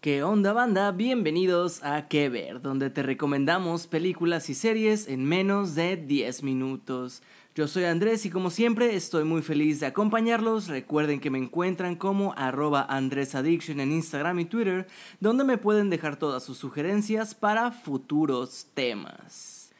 ¿Qué onda banda? Bienvenidos a ¿Qué ver? Donde te recomendamos películas y series en menos de 10 minutos. Yo soy Andrés y como siempre estoy muy feliz de acompañarlos. Recuerden que me encuentran como arroba AndrésAddiction en Instagram y Twitter, donde me pueden dejar todas sus sugerencias para futuros temas.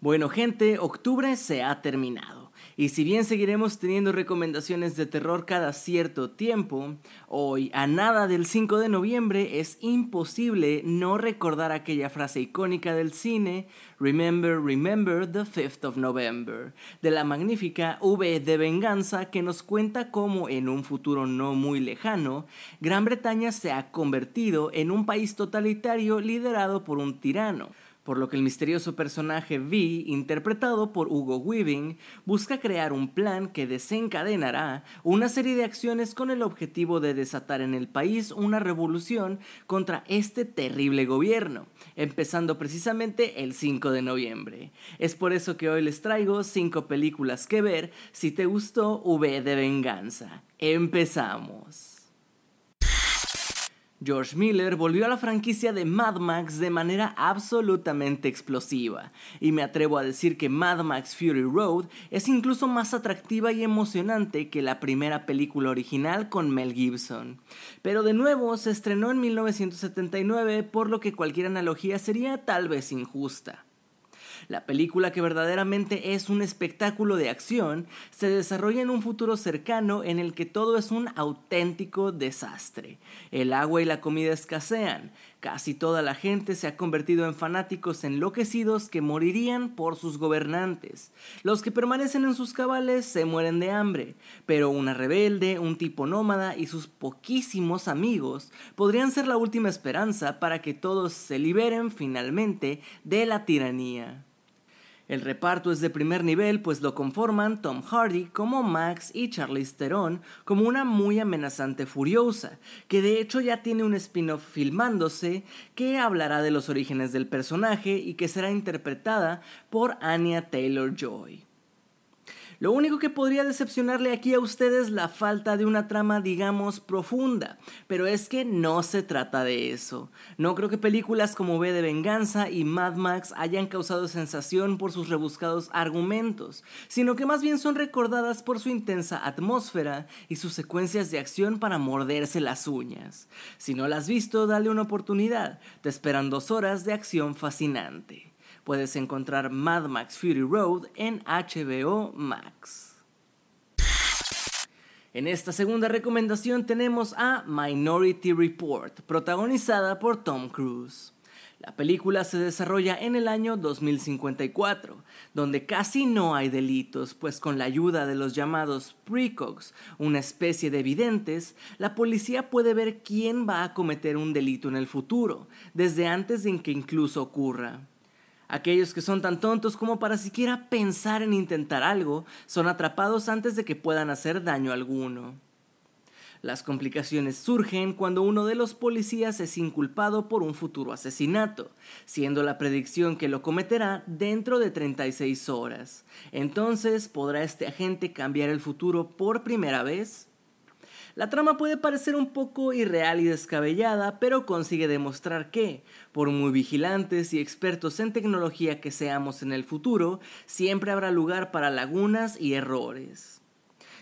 Bueno gente, octubre se ha terminado. Y si bien seguiremos teniendo recomendaciones de terror cada cierto tiempo, hoy, a nada del 5 de noviembre, es imposible no recordar aquella frase icónica del cine, Remember, remember the 5th of November, de la magnífica V de Venganza que nos cuenta cómo en un futuro no muy lejano, Gran Bretaña se ha convertido en un país totalitario liderado por un tirano por lo que el misterioso personaje V, interpretado por Hugo Weaving, busca crear un plan que desencadenará una serie de acciones con el objetivo de desatar en el país una revolución contra este terrible gobierno, empezando precisamente el 5 de noviembre. Es por eso que hoy les traigo 5 películas que ver si te gustó V de Venganza. Empezamos. George Miller volvió a la franquicia de Mad Max de manera absolutamente explosiva, y me atrevo a decir que Mad Max Fury Road es incluso más atractiva y emocionante que la primera película original con Mel Gibson. Pero de nuevo se estrenó en 1979, por lo que cualquier analogía sería tal vez injusta. La película que verdaderamente es un espectáculo de acción se desarrolla en un futuro cercano en el que todo es un auténtico desastre. El agua y la comida escasean. Casi toda la gente se ha convertido en fanáticos enloquecidos que morirían por sus gobernantes. Los que permanecen en sus cabales se mueren de hambre, pero una rebelde, un tipo nómada y sus poquísimos amigos podrían ser la última esperanza para que todos se liberen finalmente de la tiranía. El reparto es de primer nivel, pues lo conforman Tom Hardy como Max y Charlize Theron como una muy amenazante furiosa, que de hecho ya tiene un spin-off filmándose que hablará de los orígenes del personaje y que será interpretada por Anya Taylor-Joy. Lo único que podría decepcionarle aquí a ustedes es la falta de una trama, digamos, profunda, pero es que no se trata de eso. No creo que películas como V de Venganza y Mad Max hayan causado sensación por sus rebuscados argumentos, sino que más bien son recordadas por su intensa atmósfera y sus secuencias de acción para morderse las uñas. Si no las has visto, dale una oportunidad, te esperan dos horas de acción fascinante puedes encontrar Mad Max Fury Road en HBO Max. En esta segunda recomendación tenemos a Minority Report, protagonizada por Tom Cruise. La película se desarrolla en el año 2054, donde casi no hay delitos, pues con la ayuda de los llamados precogs, una especie de videntes, la policía puede ver quién va a cometer un delito en el futuro, desde antes de que incluso ocurra. Aquellos que son tan tontos como para siquiera pensar en intentar algo son atrapados antes de que puedan hacer daño alguno. Las complicaciones surgen cuando uno de los policías es inculpado por un futuro asesinato, siendo la predicción que lo cometerá dentro de 36 horas. Entonces, ¿podrá este agente cambiar el futuro por primera vez? La trama puede parecer un poco irreal y descabellada, pero consigue demostrar que, por muy vigilantes y expertos en tecnología que seamos en el futuro, siempre habrá lugar para lagunas y errores.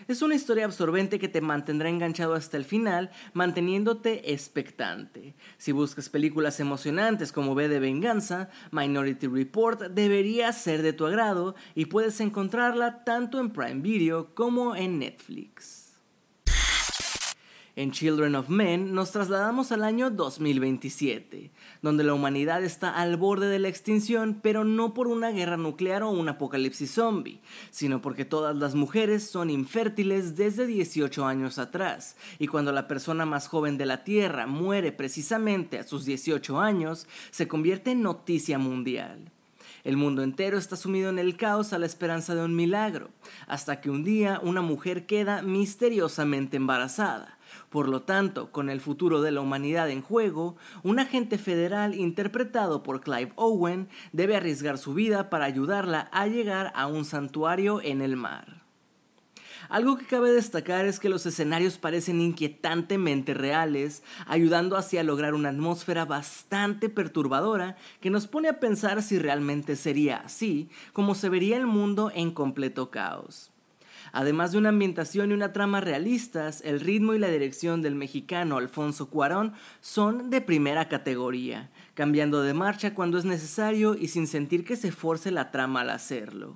Es una historia absorbente que te mantendrá enganchado hasta el final, manteniéndote expectante. Si buscas películas emocionantes como V de Venganza, Minority Report debería ser de tu agrado y puedes encontrarla tanto en Prime Video como en Netflix. En Children of Men nos trasladamos al año 2027, donde la humanidad está al borde de la extinción, pero no por una guerra nuclear o un apocalipsis zombie, sino porque todas las mujeres son infértiles desde 18 años atrás, y cuando la persona más joven de la Tierra muere precisamente a sus 18 años, se convierte en noticia mundial. El mundo entero está sumido en el caos a la esperanza de un milagro, hasta que un día una mujer queda misteriosamente embarazada Por lo tanto, con el futuro de la humanidad en juego, un agente federal interpretado por Clive Owen debe arriesgar su vida para ayudarla a llegar a un santuario en el mar. Algo que cabe destacar es que los escenarios parecen inquietantemente reales, ayudando así a lograr una atmósfera bastante perturbadora que nos pone a pensar si realmente sería así, como se vería el mundo en completo caos. Además de una ambientación y una trama realistas, el ritmo y la dirección del mexicano Alfonso Cuarón son de primera categoría, cambiando de marcha cuando es necesario y sin sentir que se force la trama al hacerlo.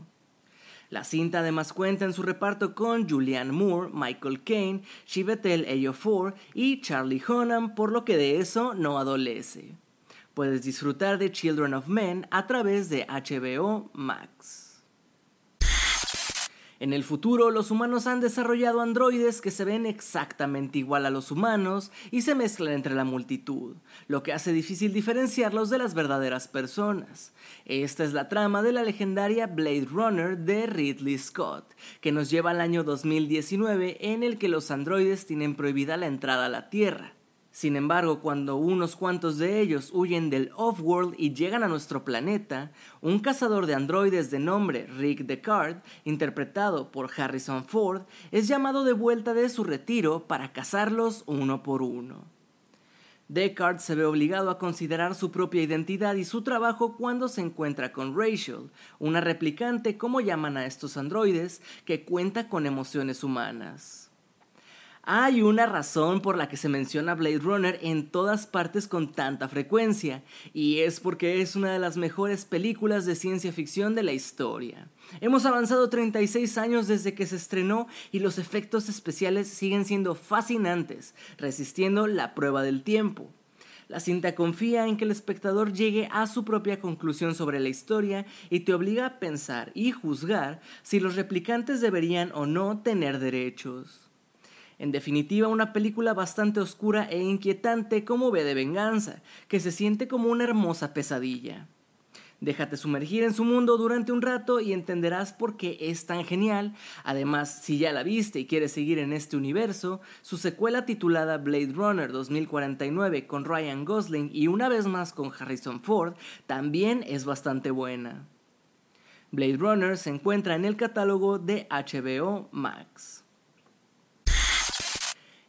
La cinta además cuenta en su reparto con Julianne Moore, Michael Caine, Chivetel Ejiofor y Charlie Hunnam, por lo que de eso no adolece. Puedes disfrutar de Children of Men a través de HBO Max. En el futuro, los humanos han desarrollado androides que se ven exactamente igual a los humanos y se mezclan entre la multitud, lo que hace difícil diferenciarlos de las verdaderas personas. Esta es la trama de la legendaria Blade Runner de Ridley Scott, que nos lleva al año 2019 en el que los androides tienen prohibida la entrada a la Tierra. Sin embargo, cuando unos cuantos de ellos huyen del off-world y llegan a nuestro planeta, un cazador de androides de nombre Rick Descartes, interpretado por Harrison Ford, es llamado de vuelta de su retiro para cazarlos uno por uno. Descartes se ve obligado a considerar su propia identidad y su trabajo cuando se encuentra con Rachel, una replicante, como llaman a estos androides, que cuenta con emociones humanas. Hay una razón por la que se menciona Blade Runner en todas partes con tanta frecuencia, y es porque es una de las mejores películas de ciencia ficción de la historia. Hemos avanzado 36 años desde que se estrenó y los efectos especiales siguen siendo fascinantes, resistiendo la prueba del tiempo. La cinta confía en que el espectador llegue a su propia conclusión sobre la historia y te obliga a pensar y juzgar si los replicantes deberían o no tener derechos. En definitiva, una película bastante oscura e inquietante como ve de venganza, que se siente como una hermosa pesadilla. Déjate sumergir en su mundo durante un rato y entenderás por qué es tan genial. Además, si ya la viste y quieres seguir en este universo, su secuela titulada Blade Runner 2049 con Ryan Gosling y una vez más con Harrison Ford también es bastante buena. Blade Runner se encuentra en el catálogo de HBO Max.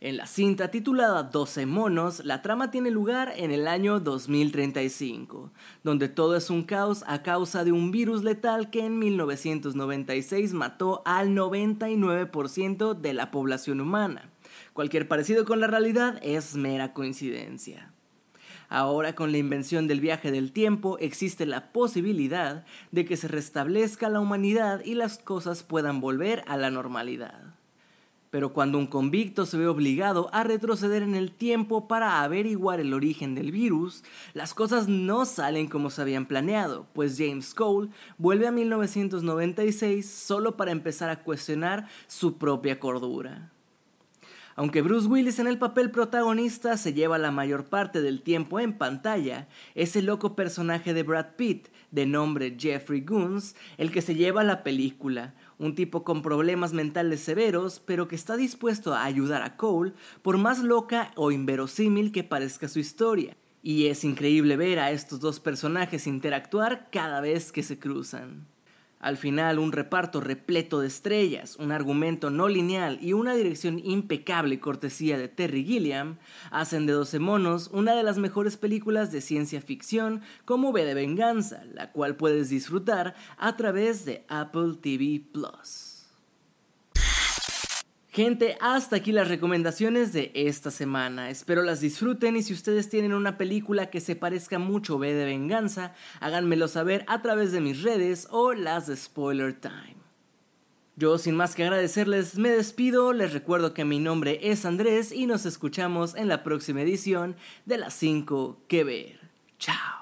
En la cinta titulada 12 monos, la trama tiene lugar en el año 2035, donde todo es un caos a causa de un virus letal que en 1996 mató al 99% de la población humana. Cualquier parecido con la realidad es mera coincidencia. Ahora con la invención del viaje del tiempo existe la posibilidad de que se restablezca la humanidad y las cosas puedan volver a la normalidad. Pero cuando un convicto se ve obligado a retroceder en el tiempo para averiguar el origen del virus, las cosas no salen como se habían planeado, pues James Cole vuelve a 1996 solo para empezar a cuestionar su propia cordura. Aunque Bruce Willis en el papel protagonista se lleva la mayor parte del tiempo en pantalla, es el loco personaje de Brad Pitt, de nombre Jeffrey Goons, el que se lleva la película, un tipo con problemas mentales severos, pero que está dispuesto a ayudar a Cole por más loca o inverosímil que parezca su historia. Y es increíble ver a estos dos personajes interactuar cada vez que se cruzan. Al final, un reparto repleto de estrellas, un argumento no lineal y una dirección impecable cortesía de Terry Gilliam hacen de 12 monos una de las mejores películas de ciencia ficción como V de Venganza, la cual puedes disfrutar a través de Apple TV Plus. Gente, hasta aquí las recomendaciones de esta semana. Espero las disfruten y si ustedes tienen una película que se parezca mucho a V de Venganza, háganmelo saber a través de mis redes o las de Spoiler Time. Yo sin más que agradecerles me despido, les recuerdo que mi nombre es Andrés y nos escuchamos en la próxima edición de las 5 que ver. Chao.